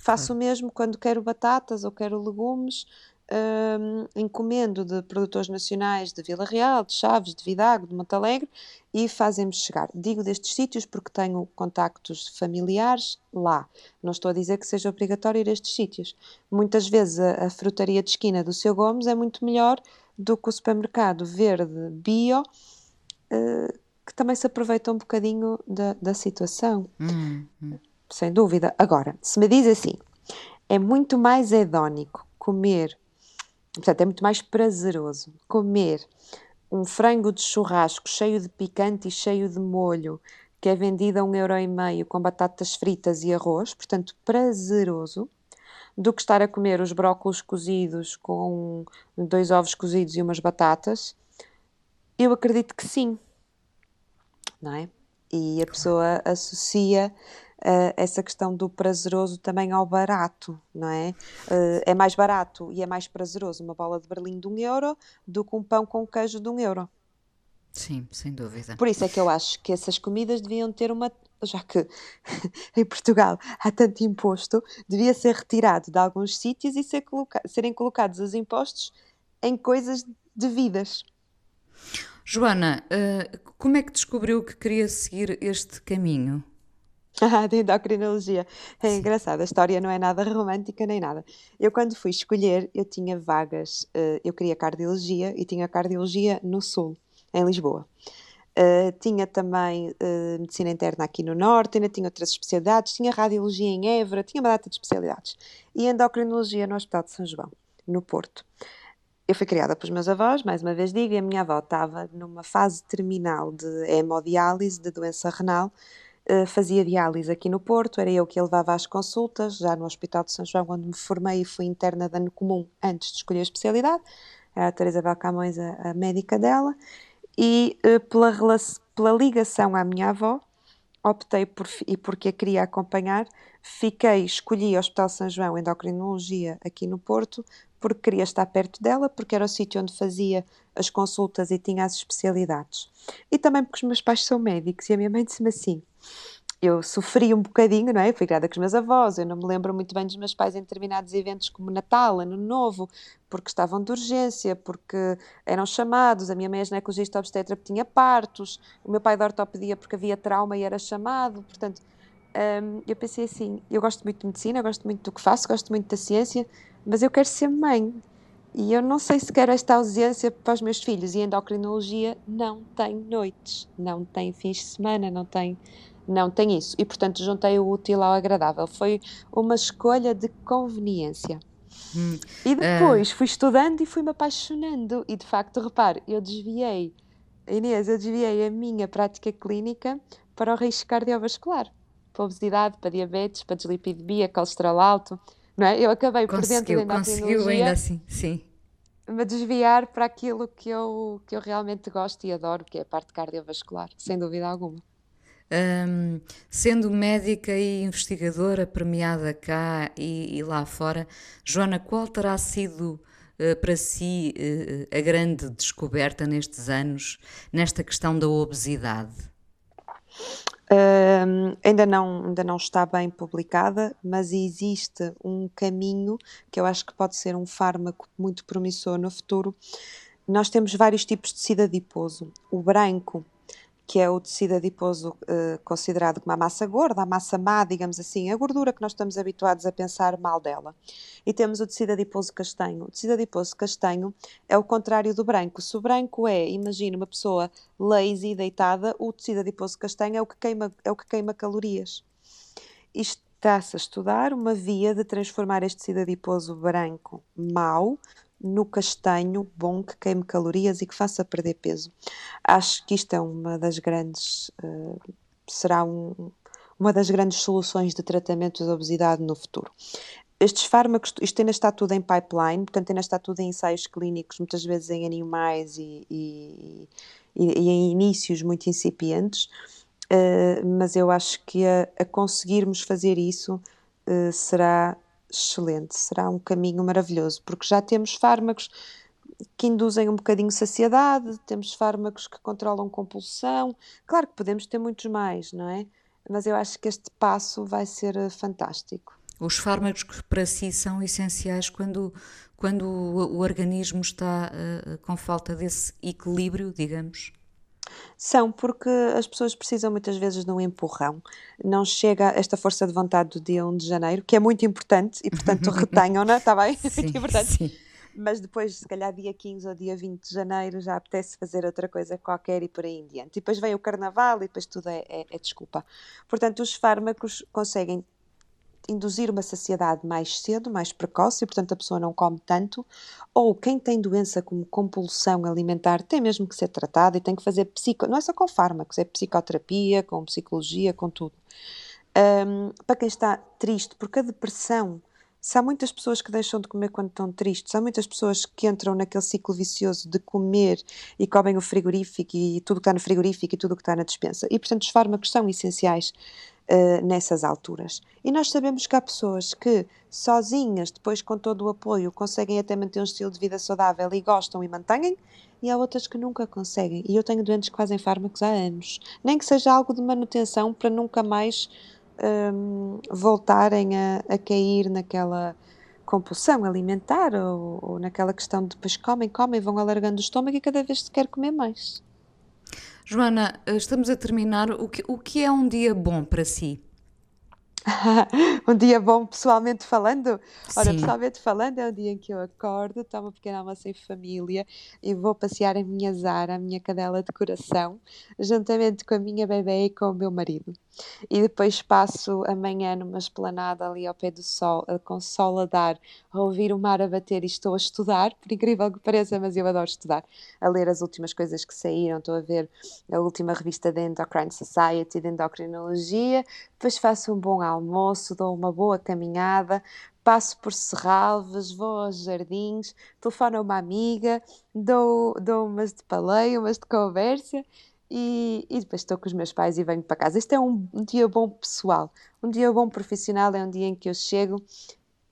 Faço o mesmo quando quero batatas ou quero legumes, um, encomendo de produtores nacionais de Vila Real, de Chaves, de Vidago, de Montalegre e fazem-me chegar. Digo destes sítios porque tenho contactos familiares lá. Não estou a dizer que seja obrigatório ir a estes sítios. Muitas vezes a, a frutaria de esquina do seu Gomes é muito melhor do que o supermercado verde bio, uh, que também se aproveita um bocadinho da, da situação. Hum, hum. Sem dúvida. Agora, se me diz assim, é muito mais hedónico comer Portanto, é muito mais prazeroso comer um frango de churrasco cheio de picante e cheio de molho, que é vendido a um euro e meio com batatas fritas e arroz, portanto, prazeroso, do que estar a comer os brócolos cozidos com dois ovos cozidos e umas batatas. Eu acredito que sim, não é? E a pessoa associa uh, essa questão do prazeroso também ao barato, não é? Uh, é mais barato e é mais prazeroso uma bola de berlim de um euro do que um pão com queijo de um euro. Sim, sem dúvida. Por isso é que eu acho que essas comidas deviam ter uma. Já que em Portugal há tanto imposto, devia ser retirado de alguns sítios e ser coloca... serem colocados os impostos em coisas devidas. Joana, uh, como é que descobriu que queria seguir este caminho? Da endocrinologia. É engraçado, a história não é nada romântica nem nada. Eu, quando fui escolher, eu tinha vagas, uh, eu queria cardiologia e tinha cardiologia no Sul, em Lisboa. Uh, tinha também uh, medicina interna aqui no Norte, ainda tinha outras especialidades, tinha radiologia em Évora, tinha uma data de especialidades. E endocrinologia no Hospital de São João, no Porto. eu fui criada pelos meus avós, mais uma vez digo, e a minha avó estava numa fase terminal de hemodiálise, de doença renal, fazia diálise aqui no Porto, era eu que a levava às consultas, já no Hospital de São João, onde me formei e fui interna de ano comum antes de escolher a especialidade, era a Teresa Belcamões a, a médica dela, e uh, pela, pela ligação à minha avó, optei por, e porque a queria acompanhar, fiquei, escolhi o Hospital São João Endocrinologia aqui no Porto, porque queria estar perto dela, porque era o sítio onde fazia as consultas e tinha as especialidades. E também porque os meus pais são médicos e a minha mãe disse-me assim: eu sofri um bocadinho, não é? Eu fui criada com os meus avós, eu não me lembro muito bem dos meus pais em determinados eventos como Natal, Ano Novo, porque estavam de urgência, porque eram chamados, a minha mãe é ginecologista obstetra tinha partos, o meu pai de ortopedia porque havia trauma e era chamado, portanto, um, eu pensei assim, eu gosto muito de medicina, gosto muito do que faço, gosto muito da ciência, mas eu quero ser mãe, e eu não sei se quero esta ausência para os meus filhos, e a endocrinologia não tem noites, não tem fins de semana, não tem não tem isso. E, portanto, juntei o útil ao agradável. Foi uma escolha de conveniência. Hum, e depois uh... fui estudando e fui-me apaixonando. E, de facto, repare, eu desviei, Inês, eu desviei a minha prática clínica para o risco cardiovascular. Para obesidade, para diabetes, para deslipidemia, colesterol alto. Não é? Eu acabei conseguiu, por dentro da Conseguiu ainda assim, sim. Me desviar para aquilo que eu, que eu realmente gosto e adoro, que é a parte cardiovascular, sem dúvida alguma. Um, sendo médica e investigadora premiada cá e, e, lá fora, Joana, qual terá sido uh, para si uh, a grande descoberta nestes anos, nesta questão da obesidade? Ainda, não, ainda não está bem publicada, mas existe um caminho que eu acho que pode ser um fármaco muito promissor no futuro. Nós temos vários tipos de tecido adiposo. O branco que é o tecido adiposo uh, considerado como a massa gorda, a massa má, digamos assim, a gordura que nós estamos habituados a pensar mal dela. E temos o tecido adiposo castanho. O tecido adiposo castanho é o contrário do branco. Se o branco é, imagina uma pessoa lazy, deitada, o tecido adiposo castanho é o que queima, é o que queima calorias. Isto está-se a estudar uma via de transformar este tecido adiposo branco mau no castanho bom que queime calorias e que faça perder peso. Acho que isto é uma das grandes, uh, será um, uma das grandes soluções de tratamento da obesidade no futuro. Estes fármacos, isto ainda está tudo em pipeline, portanto ainda está tudo em ensaios clínicos, muitas vezes em animais e, e, e, em inícios muito incipientes, uh, mas eu acho que a, a conseguirmos fazer isso uh, será excelente, será um caminho maravilhoso, porque já temos fármacos que induzem um bocadinho saciedade, temos fármacos que controlam compulsão. Claro que podemos ter muitos mais, não é? Mas eu acho que este passo vai ser eh, fantástico. Os fármacos que para si são essenciais quando, quando o, o organismo está uh, com falta desse equilíbrio, digamos? São, porque as pessoas precisam muitas vezes de um empurrão. Não chega esta força de vontade do dia 1 de janeiro, que é muito importante e, portanto, retenham-na, está bem? Sim, muito importante. Sim. Mas depois, se calhar, dia 15 ou dia 20 de janeiro, já apetece fazer outra coisa qualquer e por aí em diante. E depois vem o carnaval e depois tudo é, é, é desculpa. Portanto, os fármacos conseguem induzir uma saciedade mais cedo, mais precoce, e portanto a pessoa não come tanto, ou quem tem doença como compulsão alimentar tem mesmo que ser tratado e tem que fazer psico, não é só com fármacos, é psicoterapia, com psicologia, com tudo. Um, para quem está triste, porque a depressão, se há muitas pessoas que deixam de comer quando estão tristes, há muitas pessoas que entram naquele ciclo vicioso de comer e comem o frigorífico e tudo que está no frigorífico e tudo que está na despensa. E portanto os fármacos são essenciais uh, nessas alturas. E nós sabemos que há pessoas que, sozinhas, depois com todo o apoio, conseguem até manter um estilo de vida saudável e gostam e mantêm, e há outras que nunca conseguem. E eu tenho doentes que fazem fármacos há anos, nem que seja algo de manutenção para nunca mais um, voltarem a, a cair naquela compulsão alimentar ou, ou, naquela questão de depois comem, comem, vão alargando o estômago e cada vez se quer comer mais. Joana, eh, estamos a terminar. O que, o que é um dia bom para si? um dia bom pessoalmente falando? Ora, Sim. pessoalmente falando é um dia em que eu acordo, tomo uma pequena almoço em família e vou passear a minha Zara, a minha cadela de coração, juntamente com a minha bebê e com o meu marido. e depois passo amanhã numa esplanada ali ao pé do sol, eh, com sol a dar, a ouvir o mar a bater e estou a estudar, por incrível que pareça, mas eu adoro estudar, a ler as últimas coisas que saíram, estou a ver a última revista da Endocrine Society de Endocrinologia, depois faço um bom almoço, dou uma boa caminhada, passo por Serralves, vou aos jardins, telefono a uma amiga, dou, dou umas de paleio, umas de conversa e, e, depois estou com os meus pais e venho para casa. Este é um, um, dia bom pessoal, um dia bom profissional, é um dia em que eu chego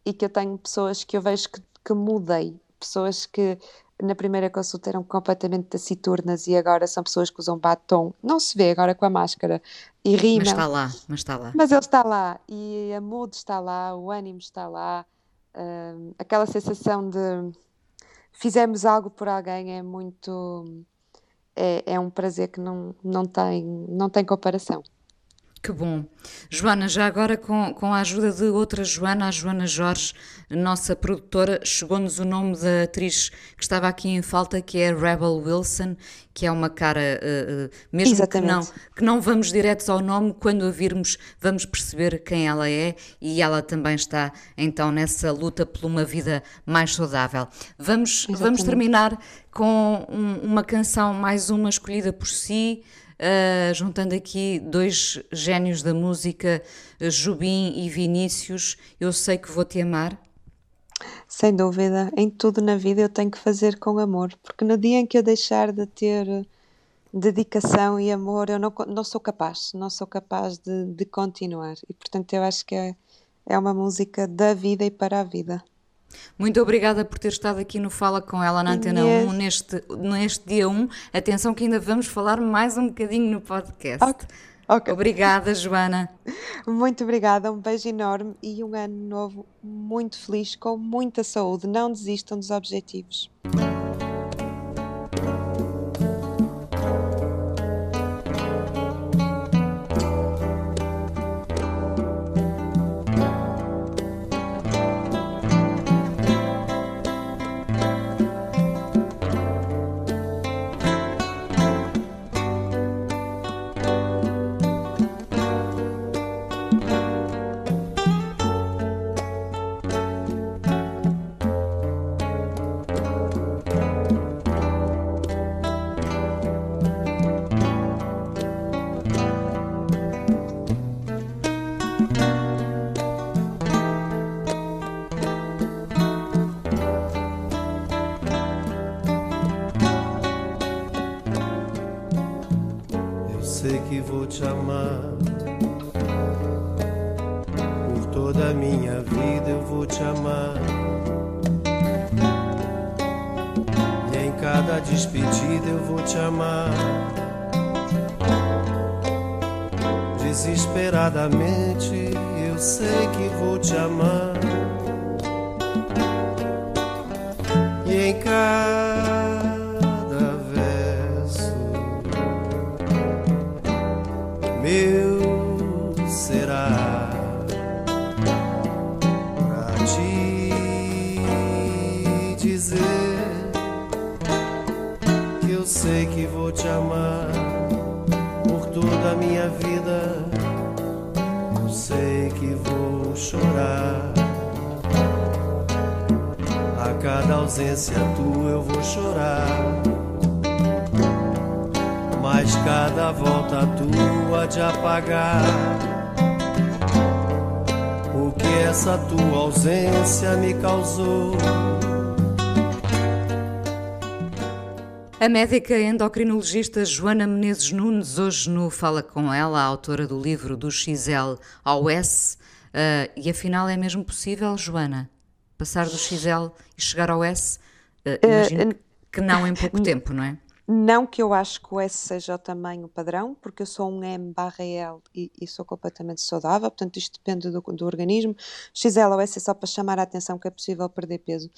e que eu tenho pessoas que eu vejo que, que mudei, pessoas que na primeira consulta eram completamente taciturnas e agora são pessoas que usam batom. Não se vê agora com a máscara e rimam. Mas está lá, mas está lá. Mas ele está lá e a mood está lá, o ânimo está lá, uh, aquela sensação de fizemos algo por alguém é muito. É, é um prazer que não, não, tem, não tem comparação. Que bom. Joana, já agora com, com a ajuda de outra Joana, a Joana Jorge, nossa produtora, chegou-nos o nome da atriz que estava aqui em falta, que é Rebel Wilson, que é uma cara, uh, uh, mesmo que não, que não vamos diretos ao nome, quando a virmos vamos perceber quem ela é e ela também está então nessa luta por uma vida mais saudável. Vamos, vamos terminar com um, uma canção, mais uma escolhida por si, uh, juntando aqui dois génios da música, Jubim e Vinícius, Eu Sei Que Vou Te Amar? Sem dúvida, em tudo na vida eu tenho que fazer com amor, porque no dia em que eu deixar de ter dedicação e amor, eu não, não sou capaz, não sou capaz de, de continuar. E portanto eu acho que é, é uma música da vida e para a vida. Muito obrigada por ter estado aqui no Fala com ela na Antena yes. 1 neste, neste dia 1. Atenção que ainda vamos falar mais um bocadinho no podcast. Okay. Okay. Obrigada, Joana. Muito obrigada, um beijo enorme e um ano novo muito feliz, com muita saúde. Não desistam dos objetivos. Cada despedida eu vou te amar. Desesperadamente eu sei que vou te amar. E em cada te sei que vou chorar. A cada ausência tua eu vou chorar. Mas cada volta tua de apagar o que essa tua ausência me causou. A médica endocrinologista Joana Menezes Nunes, hoje no Fala Com Ela, a autora do livro do XL ao S. Uh, e afinal é mesmo possível, Joana, passar do XL e chegar ao S? Uh, imagino uh, que não em pouco tempo, não é? Não que eu acho que o S seja o tamanho padrão, porque eu sou um M barra L e, e, sou completamente saudável, portanto isto depende do, do organismo. XL ou S é só para chamar a atenção que é possível perder peso.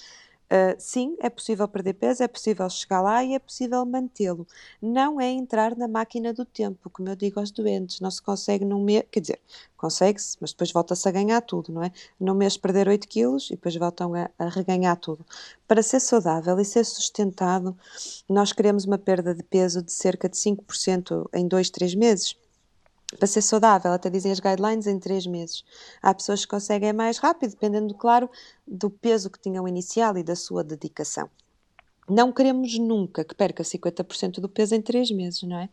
Uh, sim, é possível perder peso, é possível chegar lá e é possível mantê-lo. Não é entrar na máquina do tempo, como eu digo aos doentes, não se consegue num mês, quer dizer, consegue-se, mas depois volta-se a ganhar tudo, não é? Num mês perder 8 quilos e depois voltam a, a reganhar tudo. Para ser saudável e ser sustentado, nós queremos uma perda de peso de cerca de 5% em 2, 3 meses. Para ser saudável, até dizem as guidelines, em 3 meses. Há pessoas que conseguem mais rápido, dependendo, claro, do peso que tinham inicial e da sua dedicação. Não queremos nunca que perca 50% do peso em 3 meses, não é?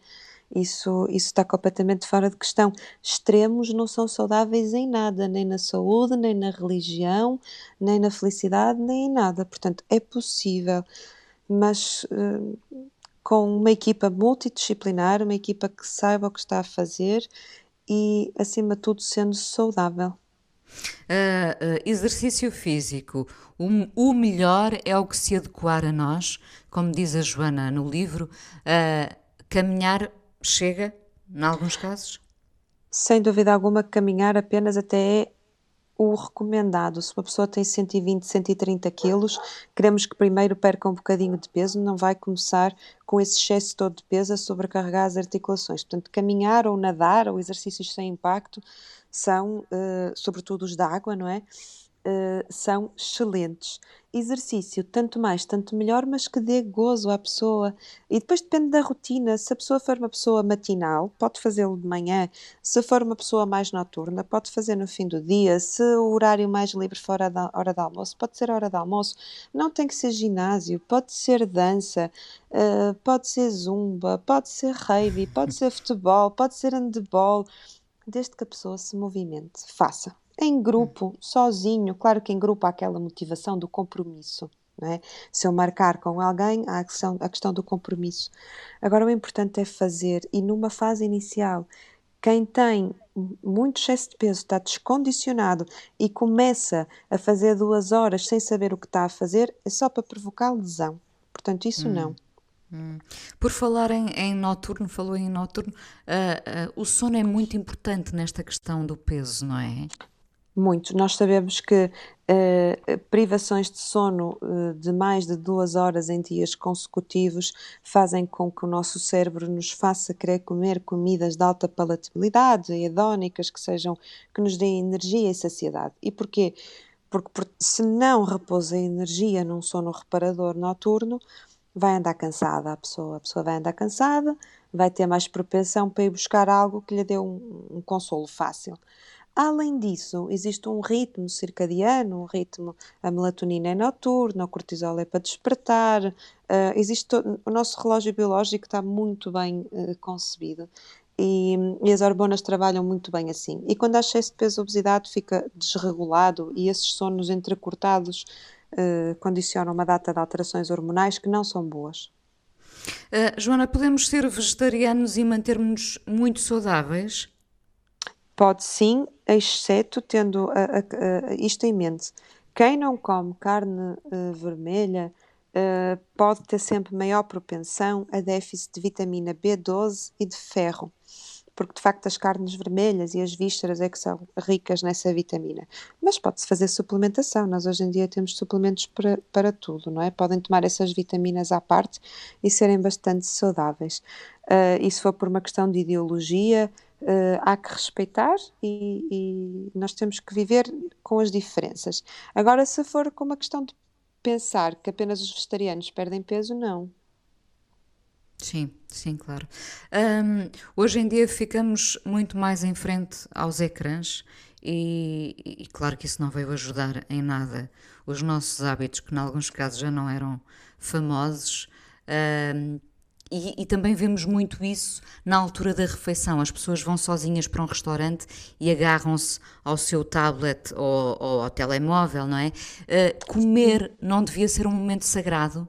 Isso, isso está completamente fora de questão. Extremos não são saudáveis em nada, nem na saúde, nem na religião, nem na felicidade, nem em nada. Portanto, é possível, mas uh, com uma equipa multidisciplinar, uma equipa que saiba o que está a fazer e, acima de tudo, sendo saudável. Uh, uh, exercício físico. O, o, melhor é o que se adequar a nós, como diz a Joana no livro. Uh, caminhar chega, em alguns casos? Sem dúvida alguma, caminhar apenas até é o recomendado. Se uma pessoa tem 120, 130 quilos, queremos que primeiro perca um bocadinho de peso, não vai começar com esse excesso todo de peso a sobrecarregar as articulações. Portanto, caminhar ou nadar ou exercícios sem impacto são, uh, sobretudo os da água, não é? Uh, são excelentes. Exercício, tanto mais, tanto melhor, mas que dê gozo à pessoa. E depois depende da rotina. Se a pessoa for uma pessoa matinal, pode fazê-lo de manhã. Se for uma pessoa mais noturna, pode fazer no fim do dia. Se o horário mais livre for a hora de almoço, pode ser a hora de almoço. Não tem que ser ginásio, pode ser dança, uh, pode ser zumba, pode ser rave, pode ser futebol, pode ser handebol. Desde que a pessoa se movimente, faça em grupo, sozinho. Claro que em grupo há aquela motivação do compromisso. É? Se eu marcar com alguém, há a questão, a questão do compromisso. Agora, o importante é fazer, e numa fase inicial, quem tem muito excesso de peso, está descondicionado e começa a fazer duas horas sem saber o que está a fazer, é só para provocar lesão. Portanto, isso hum. não. Hum. Por falar em, em, noturno, falou em noturno, uh, uh, o sono é muito importante nesta questão do peso, não é? Muito. Nós sabemos que uh, privações de sono uh, de mais de duas horas em dias consecutivos fazem com que o nosso cérebro nos faça querer comer comidas de alta palatabilidade, hedónicas, que sejam que nos deem energia e saciedade. E porquê? Porque, se não repousa energia num sono reparador noturno, vai andar cansada a pessoa. A pessoa vai andar cansada, vai ter mais propensão para ir buscar algo que lhe dê um, um consolo fácil. Além disso, existe um ritmo circadiano, um ritmo, a melatonina é noturna, o cortisol é para despertar, uh, existe o nosso relógio biológico está muito bem uh, concebido e, e, as hormonas trabalham muito bem assim. E quando há excesso de peso obesidade fica desregulado e esses sonos entrecortados uh, condicionam uma data de alterações hormonais que não são boas. Joana, podemos ser vegetarianos e manter-nos muito saudáveis? Pode sim, exceto tendo a, a, a, isto em mente. Quem não come carne uh, vermelha uh, pode ter sempre maior propensão a déficit de vitamina B12 e de ferro, porque de facto as carnes vermelhas e as vísceras é que são ricas nessa vitamina. Mas pode-se fazer suplementação, nós hoje em dia temos suplementos para, para tudo, não é? Podem tomar essas vitaminas à parte e serem bastante saudáveis. Uh, e se for por uma questão de ideologia, Uh, há que respeitar e, e, nós temos que viver com as diferenças. Agora, se for com uma questão de pensar que apenas os vegetarianos perdem peso, não. Sim, sim, claro. Um, hoje em dia ficamos muito mais em frente aos ecrãs e, e, claro que isso não veio ajudar em nada os nossos hábitos, que em alguns casos já não eram famosos. Um, e, e, também vemos muito isso na altura da refeição. As pessoas vão sozinhas para um restaurante e agarram-se ao seu tablet ou, ou, ao telemóvel, não é? Uh, comer não devia ser um momento sagrado?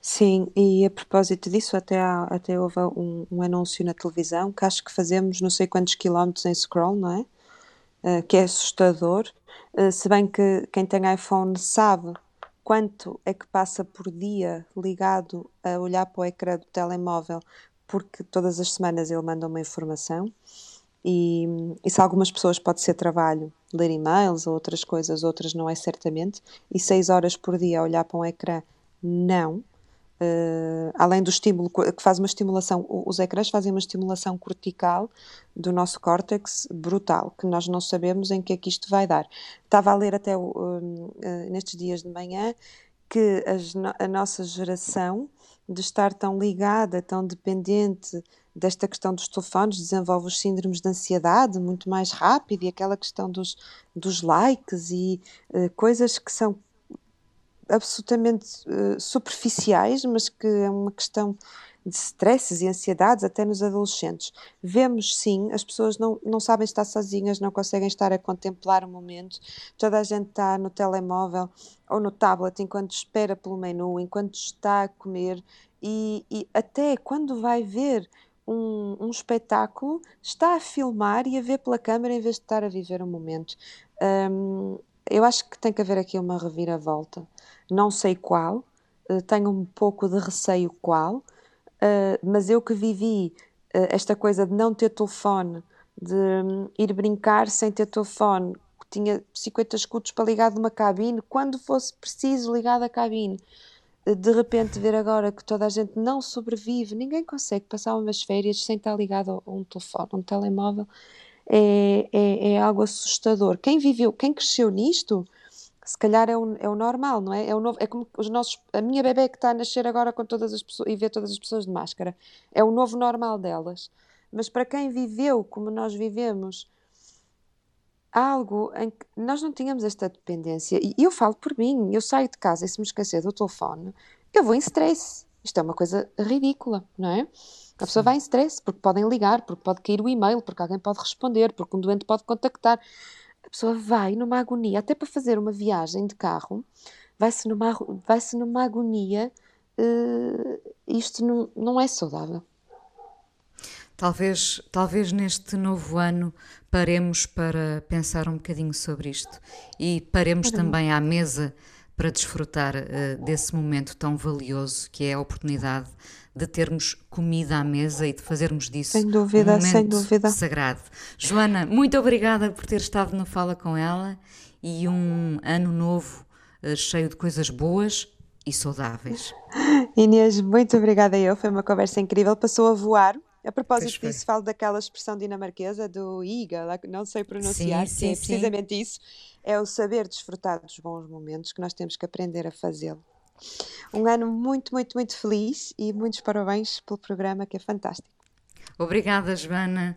Sim, e a propósito disso, até, há, até houve um, um, anúncio na televisão que acho que fazemos não sei quantos quilómetros em scroll, não é? Uh, que é assustador. Uh, se bem que quem tem iPhone sabe quanto é que passa por dia ligado a olhar para o ecrã do telemóvel, porque todas as semanas ele manda uma informação. E, e se algumas pessoas pode ser trabalho, ler e-mails ou outras coisas, outras não é certamente. E seis horas por dia a olhar para um ecrã, não. Uh, além do estímulo que faz uma estimulação, os ecrãs fazem uma estimulação cortical do nosso córtex brutal, que nós não sabemos em que é que isto vai dar. Estava a ler até uh, uh, nestes dias de manhã que as a nossa geração, de estar tão ligada, tão dependente desta questão dos telefones, desenvolve os síndromes de ansiedade muito mais rápido e aquela questão dos, dos likes e eh, coisas que são absolutamente eh, superficiais, mas que é uma questão de stresses e ansiedades até nos adolescentes. Vemos sim, as pessoas não, não sabem estar sozinhas, não conseguem estar a contemplar o momento, toda a gente está no telemóvel ou no tablet enquanto espera pelo menu, enquanto está a comer e, e até quando vai ver um, um espetáculo, está a filmar e a ver pela câmera em vez de estar a viver o momento. Hum, eu acho que tem que haver aqui uma reviravolta. Não sei qual, eh, tenho um pouco de receio qual, eh, mas eu que vivi eh, esta coisa de não ter telefone, de hum, ir brincar sem ter telefone, tinha 50 escudos para ligar de uma cabine, quando fosse preciso ligar da cabine, de repente ver agora que toda a gente não sobrevive, ninguém consegue passar umas férias sem estar ligado a um telefone, a um telemóvel, é, é, é algo assustador. Quem viveu, quem cresceu nisto, se calhar é o, é o normal, não é? É, o novo, é como os nossos, a minha bebê que está a nascer agora com todas as pessoas e vê todas as pessoas de máscara, é o novo normal delas. Mas para quem viveu como nós vivemos, algo em que nós não tínhamos esta dependência, e eu falo por mim, eu saio de casa e se me esquecer do telefone, eu vou em stress. Isto é uma coisa ridícula, não é? A pessoa vai em stress porque podem ligar, porque pode cair o e-mail, porque alguém pode responder, porque um doente pode contactar. A pessoa vai numa agonia, até para fazer uma viagem de carro, vai-se numa, vai-se numa agonia. eh, isto não, não é saudável. Talvez, talvez neste novo ano paremos para pensar um bocadinho sobre isto e paremos também à mesa para desfrutar eh, desse momento tão valioso que é a oportunidade de termos comida à mesa e de fazermos disso Sem dúvida, um momento sem dúvida. sagrado. Joana, muito obrigada por ter estado no Fala com ela e um ano novo eh, cheio de coisas boas e saudáveis. Inês, muito obrigada eu. Foi uma conversa incrível. Passou a voar. A propósito Pois disso, falo daquela expressão dinamarquesa do IGA, não sei pronunciar, Sim, é sim, sim. precisamente isso. É o saber desfrutar dos bons momentos que nós temos que aprender a fazê-lo. Um ano muito, muito, muito feliz e muitos parabéns pelo programa que é fantástico. Obrigada, Joana.